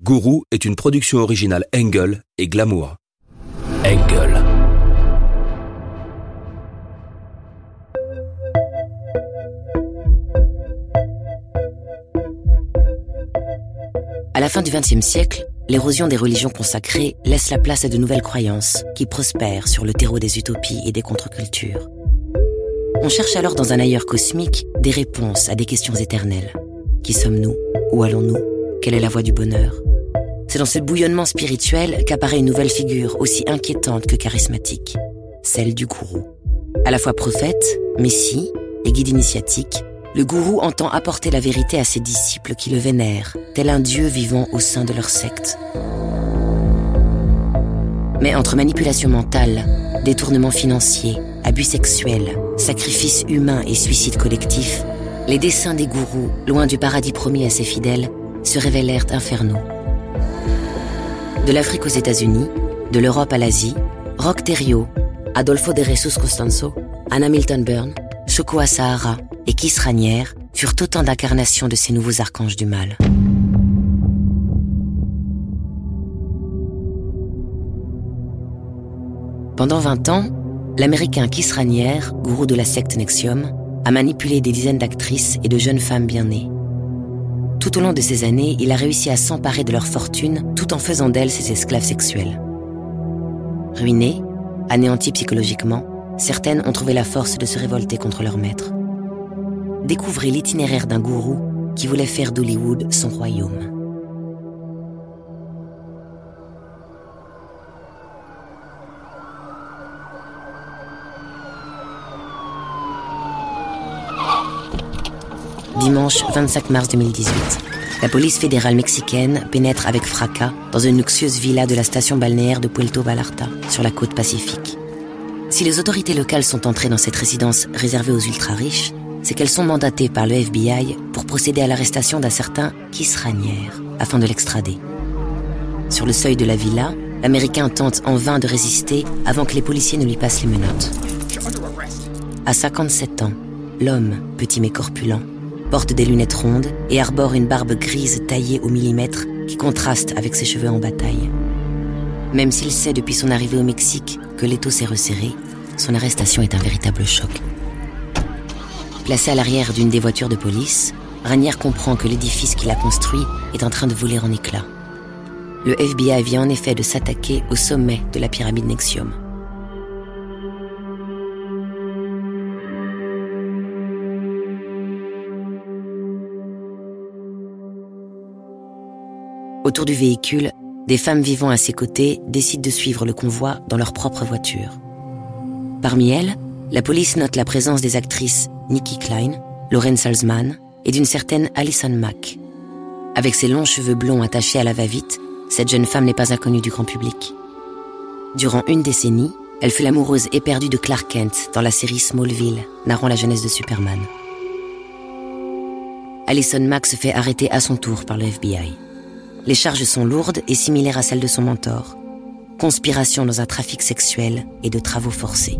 Guru est une production originale Engel et Glamour. Engel. À la fin du XXe siècle, l'érosion des religions consacrées laisse la place à de nouvelles croyances qui prospèrent sur le terreau des utopies et des contre-cultures. On cherche alors dans un ailleurs cosmique des réponses à des questions éternelles. Qui sommes-nous? Où allons-nous? Quelle est la voie du bonheur C'est dans ce bouillonnement spirituel qu'apparaît une nouvelle figure aussi inquiétante que charismatique, celle du gourou. À la fois prophète, messie et guide initiatique, le gourou entend apporter la vérité à ses disciples qui le vénèrent, tel un dieu vivant au sein de leur secte. Mais entre manipulation mentale, détournement financier, abus sexuels, sacrifices humains et suicide collectif, les desseins des gourous, loin du paradis promis à ses fidèles, se révélèrent infernaux. De l'Afrique aux États-Unis, de l'Europe à l'Asie, Rock Terrio, Adolfo de Jesus Costanzo, Anna Milton Byrne, Choco Sahara et Kiss Ranière furent autant d'incarnations de ces nouveaux archanges du mal. Pendant 20 ans, l'Américain Kiss Ranière, gourou de la secte Nexium, a manipulé des dizaines d'actrices et de jeunes femmes bien nées. Tout au long de ces années, il a réussi à s'emparer de leur fortune tout en faisant d'elles ses esclaves sexuels. Ruinées, anéanties psychologiquement, certaines ont trouvé la force de se révolter contre leur maître. Découvrez l'itinéraire d'un gourou qui voulait faire d'Hollywood son royaume. Dimanche 25 mars 2018. La police fédérale mexicaine pénètre avec fracas dans une luxueuse villa de la station balnéaire de Puerto Vallarta, sur la côte pacifique. Si les autorités locales sont entrées dans cette résidence réservée aux ultra-riches, c'est qu'elles sont mandatées par le FBI pour procéder à l'arrestation d'un certain Kiss Ranière, afin de l'extrader. Sur le seuil de la villa, l'Américain tente en vain de résister avant que les policiers ne lui passent les menottes. À 57 ans, l'homme, petit mais corpulent, porte des lunettes rondes et arbore une barbe grise taillée au millimètre qui contraste avec ses cheveux en bataille. Même s'il sait depuis son arrivée au Mexique que l'étau s'est resserré, son arrestation est un véritable choc. Placé à l'arrière d'une des voitures de police, Ranière comprend que l'édifice qu'il a construit est en train de voler en éclats. Le FBI vient en effet de s'attaquer au sommet de la pyramide Nexium. Autour du véhicule, des femmes vivant à ses côtés décident de suivre le convoi dans leur propre voiture. Parmi elles, la police note la présence des actrices Nikki Klein, Lauren Salzman et d'une certaine Alison Mack. Avec ses longs cheveux blonds attachés à la va-vite, cette jeune femme n'est pas inconnue du grand public. Durant une décennie, elle fut l'amoureuse éperdue de Clark Kent dans la série Smallville, narrant la jeunesse de Superman. Alison Mack se fait arrêter à son tour par le FBI. Les charges sont lourdes et similaires à celles de son mentor. Conspiration dans un trafic sexuel et de travaux forcés.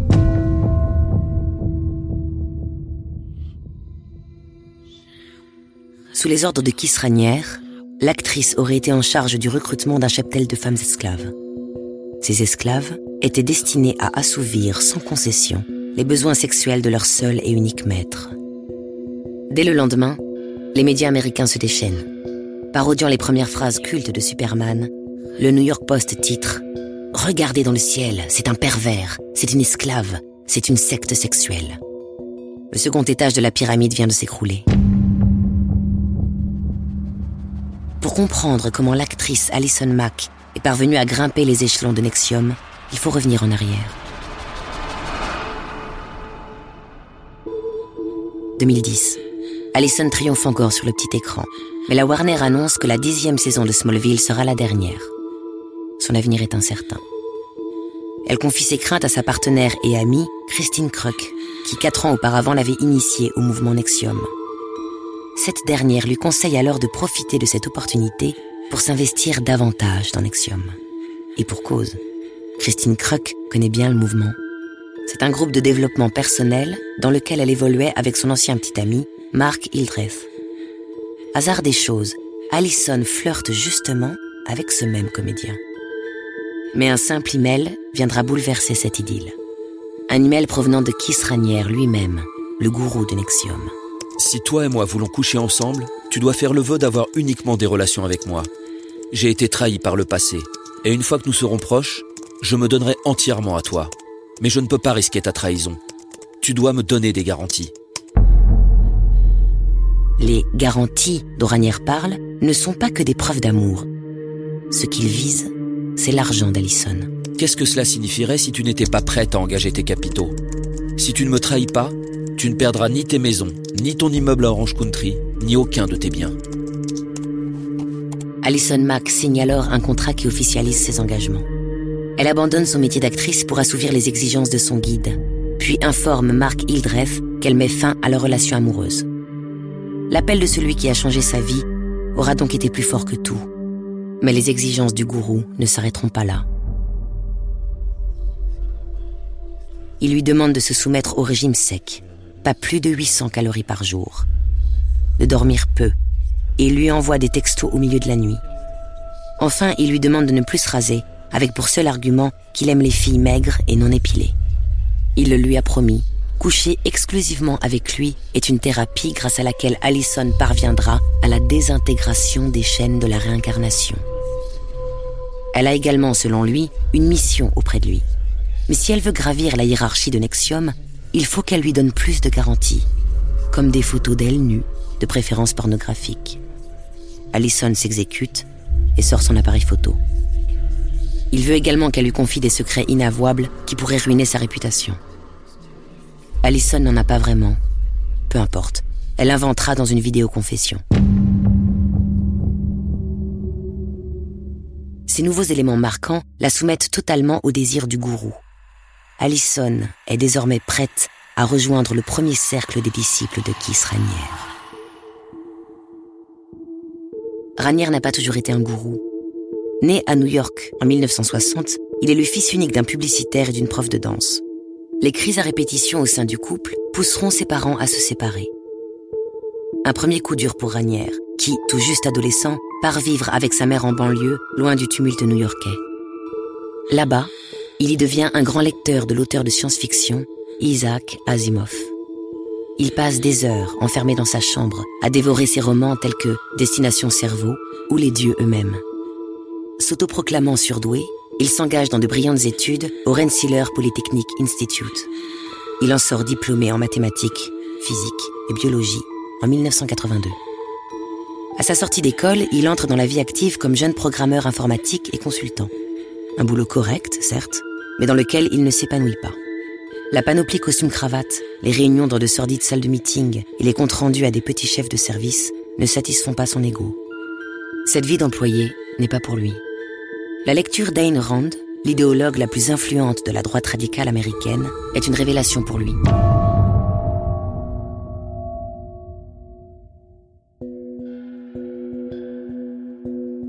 Sous les ordres de Kiss Ranière, l'actrice aurait été en charge du recrutement d'un cheptel de femmes esclaves. Ces esclaves étaient destinées à assouvir sans concession les besoins sexuels de leur seul et unique maître. Dès le lendemain, les médias américains se déchaînent. Parodiant les premières phrases cultes de Superman, le New York Post titre Regardez dans le ciel, c'est un pervers, c'est une esclave, c'est une secte sexuelle. Le second étage de la pyramide vient de s'écrouler. Pour comprendre comment l'actrice Alison Mack est parvenue à grimper les échelons de Nexium, il faut revenir en arrière. 2010. Alison triomphe encore sur le petit écran, mais la Warner annonce que la dixième saison de Smallville sera la dernière. Son avenir est incertain. Elle confie ses craintes à sa partenaire et amie, Christine Kruk, qui quatre ans auparavant l'avait initiée au mouvement Nexium. Cette dernière lui conseille alors de profiter de cette opportunité pour s'investir davantage dans Nexium. Et pour cause. Christine Kruk connaît bien le mouvement. C'est un groupe de développement personnel dans lequel elle évoluait avec son ancien petit ami, Mark Hildreth. Hasard des choses, Allison flirte justement avec ce même comédien. Mais un simple email viendra bouleverser cette idylle. Un email provenant de Kiss Ranière lui-même, le gourou de Nexium. Si toi et moi voulons coucher ensemble, tu dois faire le vœu d'avoir uniquement des relations avec moi. J'ai été trahi par le passé, et une fois que nous serons proches, je me donnerai entièrement à toi. Mais je ne peux pas risquer ta trahison. Tu dois me donner des garanties. Les garanties dont Ranière parle ne sont pas que des preuves d'amour. Ce qu'il vise, c'est l'argent d'Alison. Qu'est-ce que cela signifierait si tu n'étais pas prête à engager tes capitaux? Si tu ne me trahis pas, tu ne perdras ni tes maisons, ni ton immeuble à Orange Country, ni aucun de tes biens. Alison Mack signe alors un contrat qui officialise ses engagements. Elle abandonne son métier d'actrice pour assouvir les exigences de son guide, puis informe Mark Hildreth qu'elle met fin à leur relation amoureuse. L'appel de celui qui a changé sa vie aura donc été plus fort que tout. Mais les exigences du gourou ne s'arrêteront pas là. Il lui demande de se soumettre au régime sec, pas plus de 800 calories par jour, de dormir peu, et lui envoie des textos au milieu de la nuit. Enfin, il lui demande de ne plus se raser, avec pour seul argument qu'il aime les filles maigres et non épilées. Il le lui a promis. Coucher exclusivement avec lui est une thérapie grâce à laquelle Allison parviendra à la désintégration des chaînes de la réincarnation. Elle a également, selon lui, une mission auprès de lui. Mais si elle veut gravir la hiérarchie de Nexium, il faut qu'elle lui donne plus de garanties, comme des photos d'elle nue, de préférence pornographique. Allison s'exécute et sort son appareil photo. Il veut également qu'elle lui confie des secrets inavouables qui pourraient ruiner sa réputation. Allison n'en a pas vraiment. Peu importe, elle inventera dans une vidéo confession. Ces nouveaux éléments marquants la soumettent totalement au désir du gourou. Allison est désormais prête à rejoindre le premier cercle des disciples de Kiss Ranière. Ranière n'a pas toujours été un gourou. Né à New York en 1960, il est le fils unique d'un publicitaire et d'une prof de danse. Les crises à répétition au sein du couple pousseront ses parents à se séparer. Un premier coup dur pour Ranière, qui, tout juste adolescent, part vivre avec sa mère en banlieue, loin du tumulte new-yorkais. Là-bas, il y devient un grand lecteur de l'auteur de science-fiction, Isaac Asimov. Il passe des heures enfermé dans sa chambre à dévorer ses romans tels que Destination Cerveau ou Les dieux eux-mêmes. S'autoproclamant surdoué, il s'engage dans de brillantes études au Rensselaer Polytechnic Institute. Il en sort diplômé en mathématiques, physique et biologie en 1982. À sa sortie d'école, il entre dans la vie active comme jeune programmeur informatique et consultant. Un boulot correct, certes, mais dans lequel il ne s'épanouit pas. La panoplie costume-cravate, les réunions dans de sordides salles de meeting et les comptes rendus à des petits chefs de service ne satisfont pas son ego. Cette vie d'employé n'est pas pour lui. La lecture d'Ayn Rand, l'idéologue la plus influente de la droite radicale américaine, est une révélation pour lui.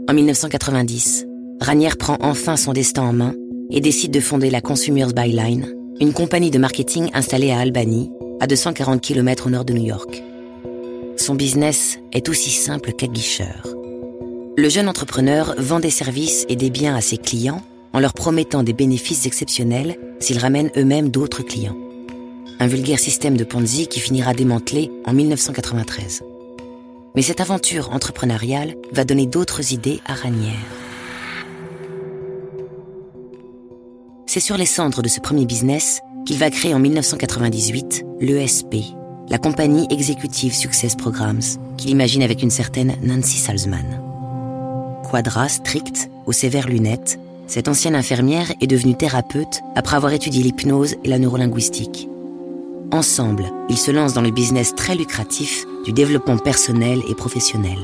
En 1990, Ranière prend enfin son destin en main et décide de fonder la Consumers Byline, une compagnie de marketing installée à Albany, à 240 km au nord de New York. Son business est aussi simple qu'aguicheur. Le jeune entrepreneur vend des services et des biens à ses clients en leur promettant des bénéfices exceptionnels s'ils ramènent eux-mêmes d'autres clients. Un vulgaire système de Ponzi qui finira démantelé en 1993. Mais cette aventure entrepreneuriale va donner d'autres idées à Ranière. C'est sur les cendres de ce premier business qu'il va créer en 1998 l'ESP, la compagnie Executive Success Programs, qu'il imagine avec une certaine Nancy Salzman. Quadra, strict, aux sévères lunettes, cette ancienne infirmière est devenue thérapeute après avoir étudié l'hypnose et la neurolinguistique. Ensemble, ils se lancent dans le business très lucratif du développement personnel et professionnel.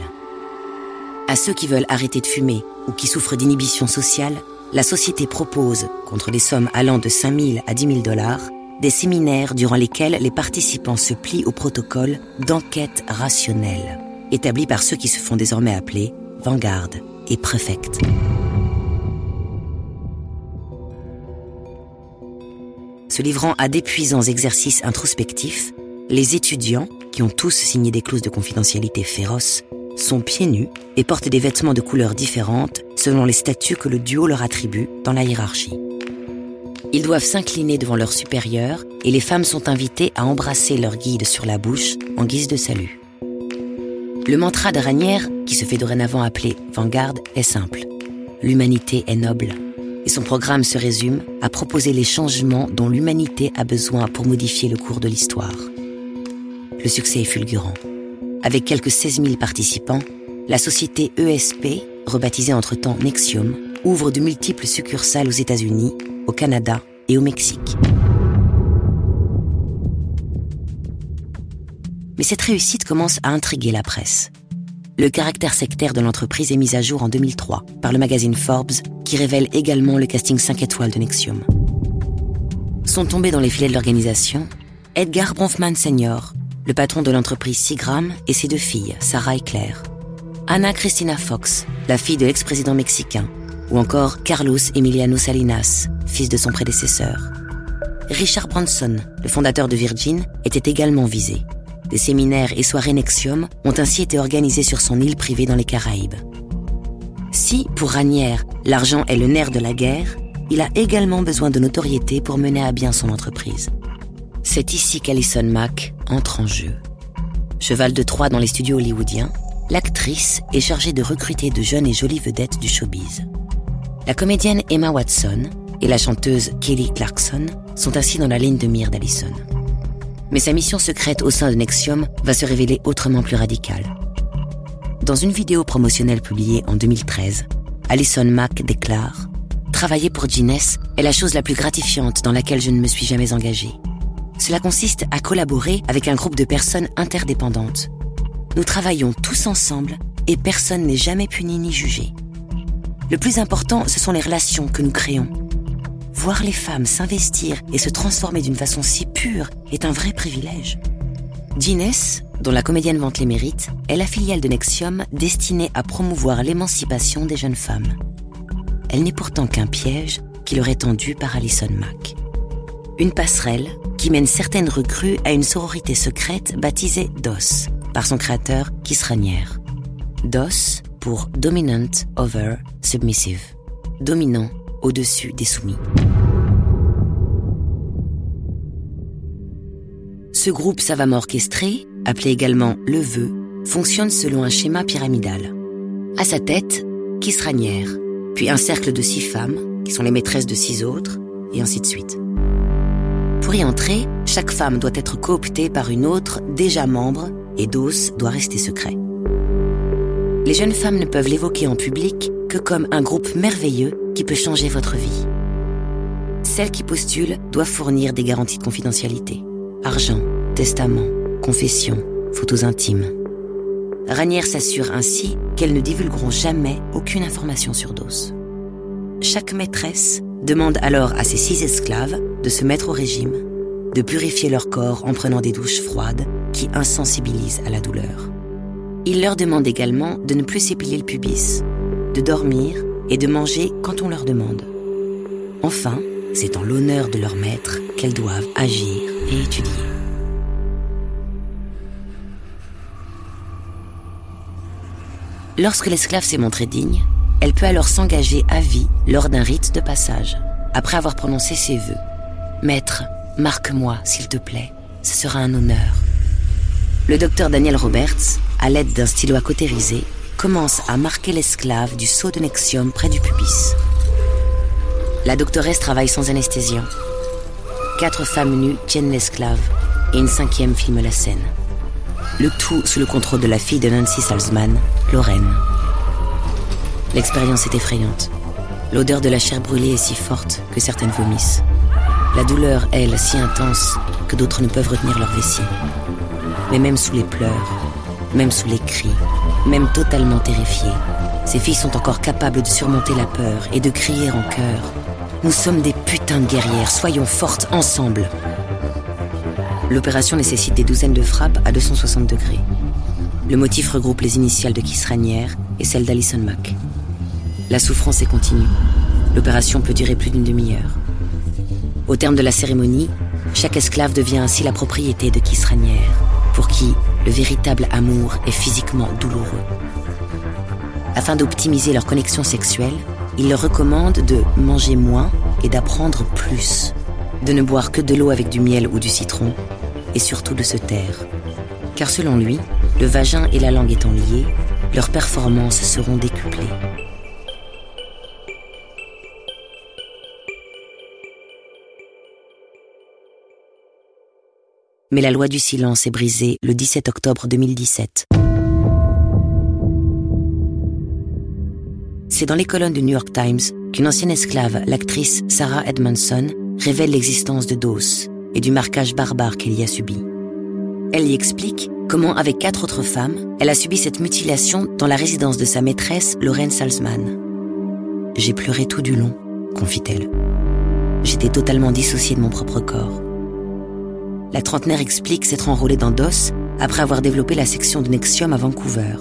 À ceux qui veulent arrêter de fumer ou qui souffrent d'inhibition sociale, la société propose, contre des sommes allant de 5 000 à 10 000 dollars, des séminaires durant lesquels les participants se plient au protocole d'enquête rationnelle, établi par ceux qui se font désormais appeler Vanguard et Prefect. Se livrant à d'épuisants exercices introspectifs, les étudiants, qui ont tous signé des clauses de confidentialité féroces, sont pieds nus et portent des vêtements de couleurs différentes selon les statuts que le duo leur attribue dans la hiérarchie. Ils doivent s'incliner devant leur supérieur et les femmes sont invitées à embrasser leur guide sur la bouche en guise de salut. Le mantra de Ranière, qui se fait dorénavant appeler Vanguard, est simple. L'humanité est noble. Et son programme se résume à proposer les changements dont l'humanité a besoin pour modifier le cours de l'histoire. Le succès est fulgurant. Avec quelques 16 000 participants, la société ESP, rebaptisée entre-temps Nexium, ouvre de multiples succursales aux États-Unis, au Canada et au Mexique. Mais cette réussite commence à intriguer la presse. Le caractère sectaire de l'entreprise est mis à jour en 2003 par le magazine Forbes, qui révèle également le casting 5 étoiles de Nexium. Sont tombés dans les filets de l'organisation Edgar Bronfman Sr., le patron de l'entreprise Sigram, et ses deux filles, Sarah et Claire. Anna Cristina Fox, la fille de l'ex-président mexicain, ou encore Carlos Emiliano Salinas, fils de son prédécesseur. Richard Branson, le fondateur de Virgin, était également visé. Des séminaires et soirées Nexium ont ainsi été organisés sur son île privée dans les Caraïbes. Si, pour Ranière, l'argent est le nerf de la guerre, il a également besoin de notoriété pour mener à bien son entreprise. C'est ici qu'Alison Mack entre en jeu. Cheval de Troie dans les studios hollywoodiens, l'actrice est chargée de recruter de jeunes et jolies vedettes du showbiz. La comédienne Emma Watson et la chanteuse Kelly Clarkson sont ainsi dans la ligne de mire d'Allison. Mais sa mission secrète au sein de Nexium va se révéler autrement plus radicale. Dans une vidéo promotionnelle publiée en 2013, Alison Mack déclare Travailler pour Guinness est la chose la plus gratifiante dans laquelle je ne me suis jamais engagée. Cela consiste à collaborer avec un groupe de personnes interdépendantes. Nous travaillons tous ensemble et personne n'est jamais puni ni jugé. Le plus important, ce sont les relations que nous créons. Voir les femmes s'investir et se transformer d'une façon si pure est un vrai privilège. Guinness, dont la comédienne vante les mérites, est la filiale de Nexium destinée à promouvoir l'émancipation des jeunes femmes. Elle n'est pourtant qu'un piège qui leur est tendu par Alison Mack. Une passerelle qui mène certaines recrues à une sororité secrète baptisée DOS par son créateur Kiss Ranière. DOS pour Dominant Over Submissive, dominant au-dessus des soumis. Ce groupe savamment orchestré, appelé également le vœu, fonctionne selon un schéma pyramidal. À sa tête, Kisranière, puis un cercle de six femmes, qui sont les maîtresses de six autres, et ainsi de suite. Pour y entrer, chaque femme doit être cooptée par une autre déjà membre, et Dos doit rester secret. Les jeunes femmes ne peuvent l'évoquer en public que comme un groupe merveilleux qui peut changer votre vie. Celles qui postulent doivent fournir des garanties de confidentialité. Argent, testament, confession, photos intimes. Ranière s'assure ainsi qu'elles ne divulgueront jamais aucune information sur Dos. Chaque maîtresse demande alors à ses six esclaves de se mettre au régime, de purifier leur corps en prenant des douches froides qui insensibilisent à la douleur. Il leur demande également de ne plus s'épiler le pubis, de dormir et de manger quand on leur demande. Enfin, c'est en l'honneur de leur maître qu'elles doivent agir et étudier. Lorsque l'esclave s'est montrée digne, elle peut alors s'engager à vie lors d'un rite de passage, après avoir prononcé ses vœux. Maître, marque-moi, s'il te plaît, ce sera un honneur. Le docteur Daniel Roberts, à l'aide d'un stylo à cautérisé, commence à marquer l'esclave du sceau de Nexium près du pubis. La doctoresse travaille sans anesthésiant. Quatre femmes nues tiennent l'esclave et une cinquième filme la scène. Le tout sous le contrôle de la fille de Nancy Salzman, Lorraine. L'expérience est effrayante. L'odeur de la chair brûlée est si forte que certaines vomissent. La douleur, elle, si intense que d'autres ne peuvent retenir leur vessie. Mais même sous les pleurs, même sous les cris, même totalement terrifiées, ces filles sont encore capables de surmonter la peur et de crier en chœur. Nous sommes des putains de guerrières, soyons fortes ensemble. L'opération nécessite des douzaines de frappes à 260 degrés. Le motif regroupe les initiales de Kiss Ranière et celles d'Alison Mack. La souffrance est continue. L'opération peut durer plus d'une demi-heure. Au terme de la cérémonie, chaque esclave devient ainsi la propriété de Kiss Ranière, pour qui le véritable amour est physiquement douloureux. Afin d'optimiser leur connexion sexuelle, il leur recommande de manger moins et d'apprendre plus, de ne boire que de l'eau avec du miel ou du citron, et surtout de se taire. Car selon lui, le vagin et la langue étant liés, leurs performances seront décuplées. Mais la loi du silence est brisée le 17 octobre 2017. C'est dans les colonnes du New York Times qu'une ancienne esclave, l'actrice Sarah Edmondson, révèle l'existence de Dawes et du marquage barbare qu'elle y a subi. Elle y explique comment, avec quatre autres femmes, elle a subi cette mutilation dans la résidence de sa maîtresse, Lorraine Salzman. J'ai pleuré tout du long, confie-t-elle. J'étais totalement dissociée de mon propre corps. La trentenaire explique s'être enrôlée dans DOS après avoir développé la section de Nexium à Vancouver.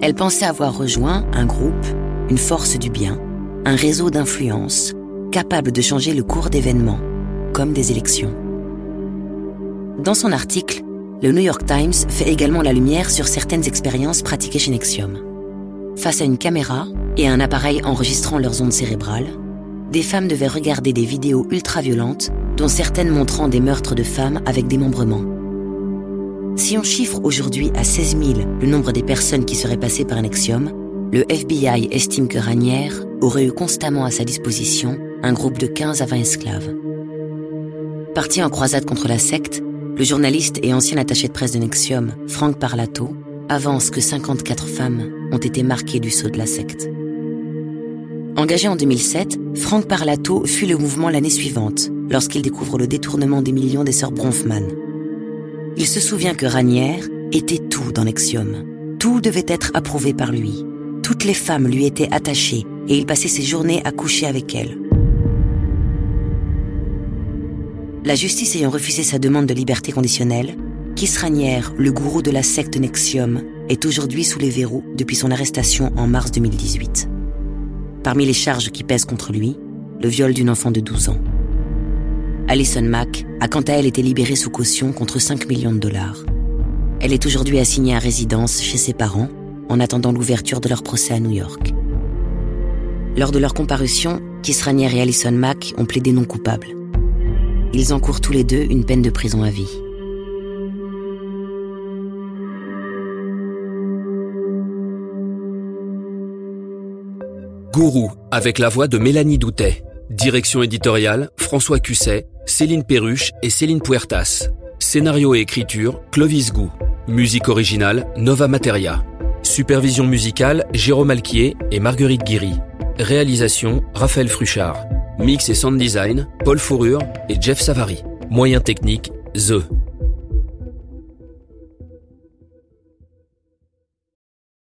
Elle pensait avoir rejoint un groupe une force du bien, un réseau d'influence capable de changer le cours d'événements, comme des élections. Dans son article, le New York Times fait également la lumière sur certaines expériences pratiquées chez Nexium. Face à une caméra et à un appareil enregistrant leurs ondes cérébrales, des femmes devaient regarder des vidéos ultra-violentes, dont certaines montrant des meurtres de femmes avec démembrement. Si on chiffre aujourd'hui à 16 000 le nombre des personnes qui seraient passées par Nexium, le FBI estime que Ranière aurait eu constamment à sa disposition un groupe de 15 à 20 esclaves. Parti en croisade contre la secte, le journaliste et ancien attaché de presse de Nexium, Frank Parlato, avance que 54 femmes ont été marquées du sceau de la secte. Engagé en 2007, Frank Parlato fuit le mouvement l'année suivante, lorsqu'il découvre le détournement des millions des sœurs Bronfman. Il se souvient que Ranière était tout dans Nexium. Tout devait être approuvé par lui. Toutes les femmes lui étaient attachées et il passait ses journées à coucher avec elles. La justice ayant refusé sa demande de liberté conditionnelle, Kisranière, le gourou de la secte Nexium, est aujourd'hui sous les verrous depuis son arrestation en mars 2018. Parmi les charges qui pèsent contre lui, le viol d'une enfant de 12 ans. Alison Mack a quant à elle été libérée sous caution contre 5 millions de dollars. Elle est aujourd'hui assignée à résidence chez ses parents en attendant l'ouverture de leur procès à New York. Lors de leur comparution, Kisranier et Alison Mack ont plaidé non coupables. Ils encourent tous les deux une peine de prison à vie. Gourou, avec la voix de Mélanie Doutet. Direction éditoriale, François Cusset, Céline Perruche et Céline Puertas. Scénario et écriture, Clovis Gou. Musique originale, Nova Materia. Supervision musicale, Jérôme Alquier et Marguerite Guiry. Réalisation, Raphaël Fruchard. Mix et sound design, Paul Fourrure et Jeff Savary. Moyens techniques, The.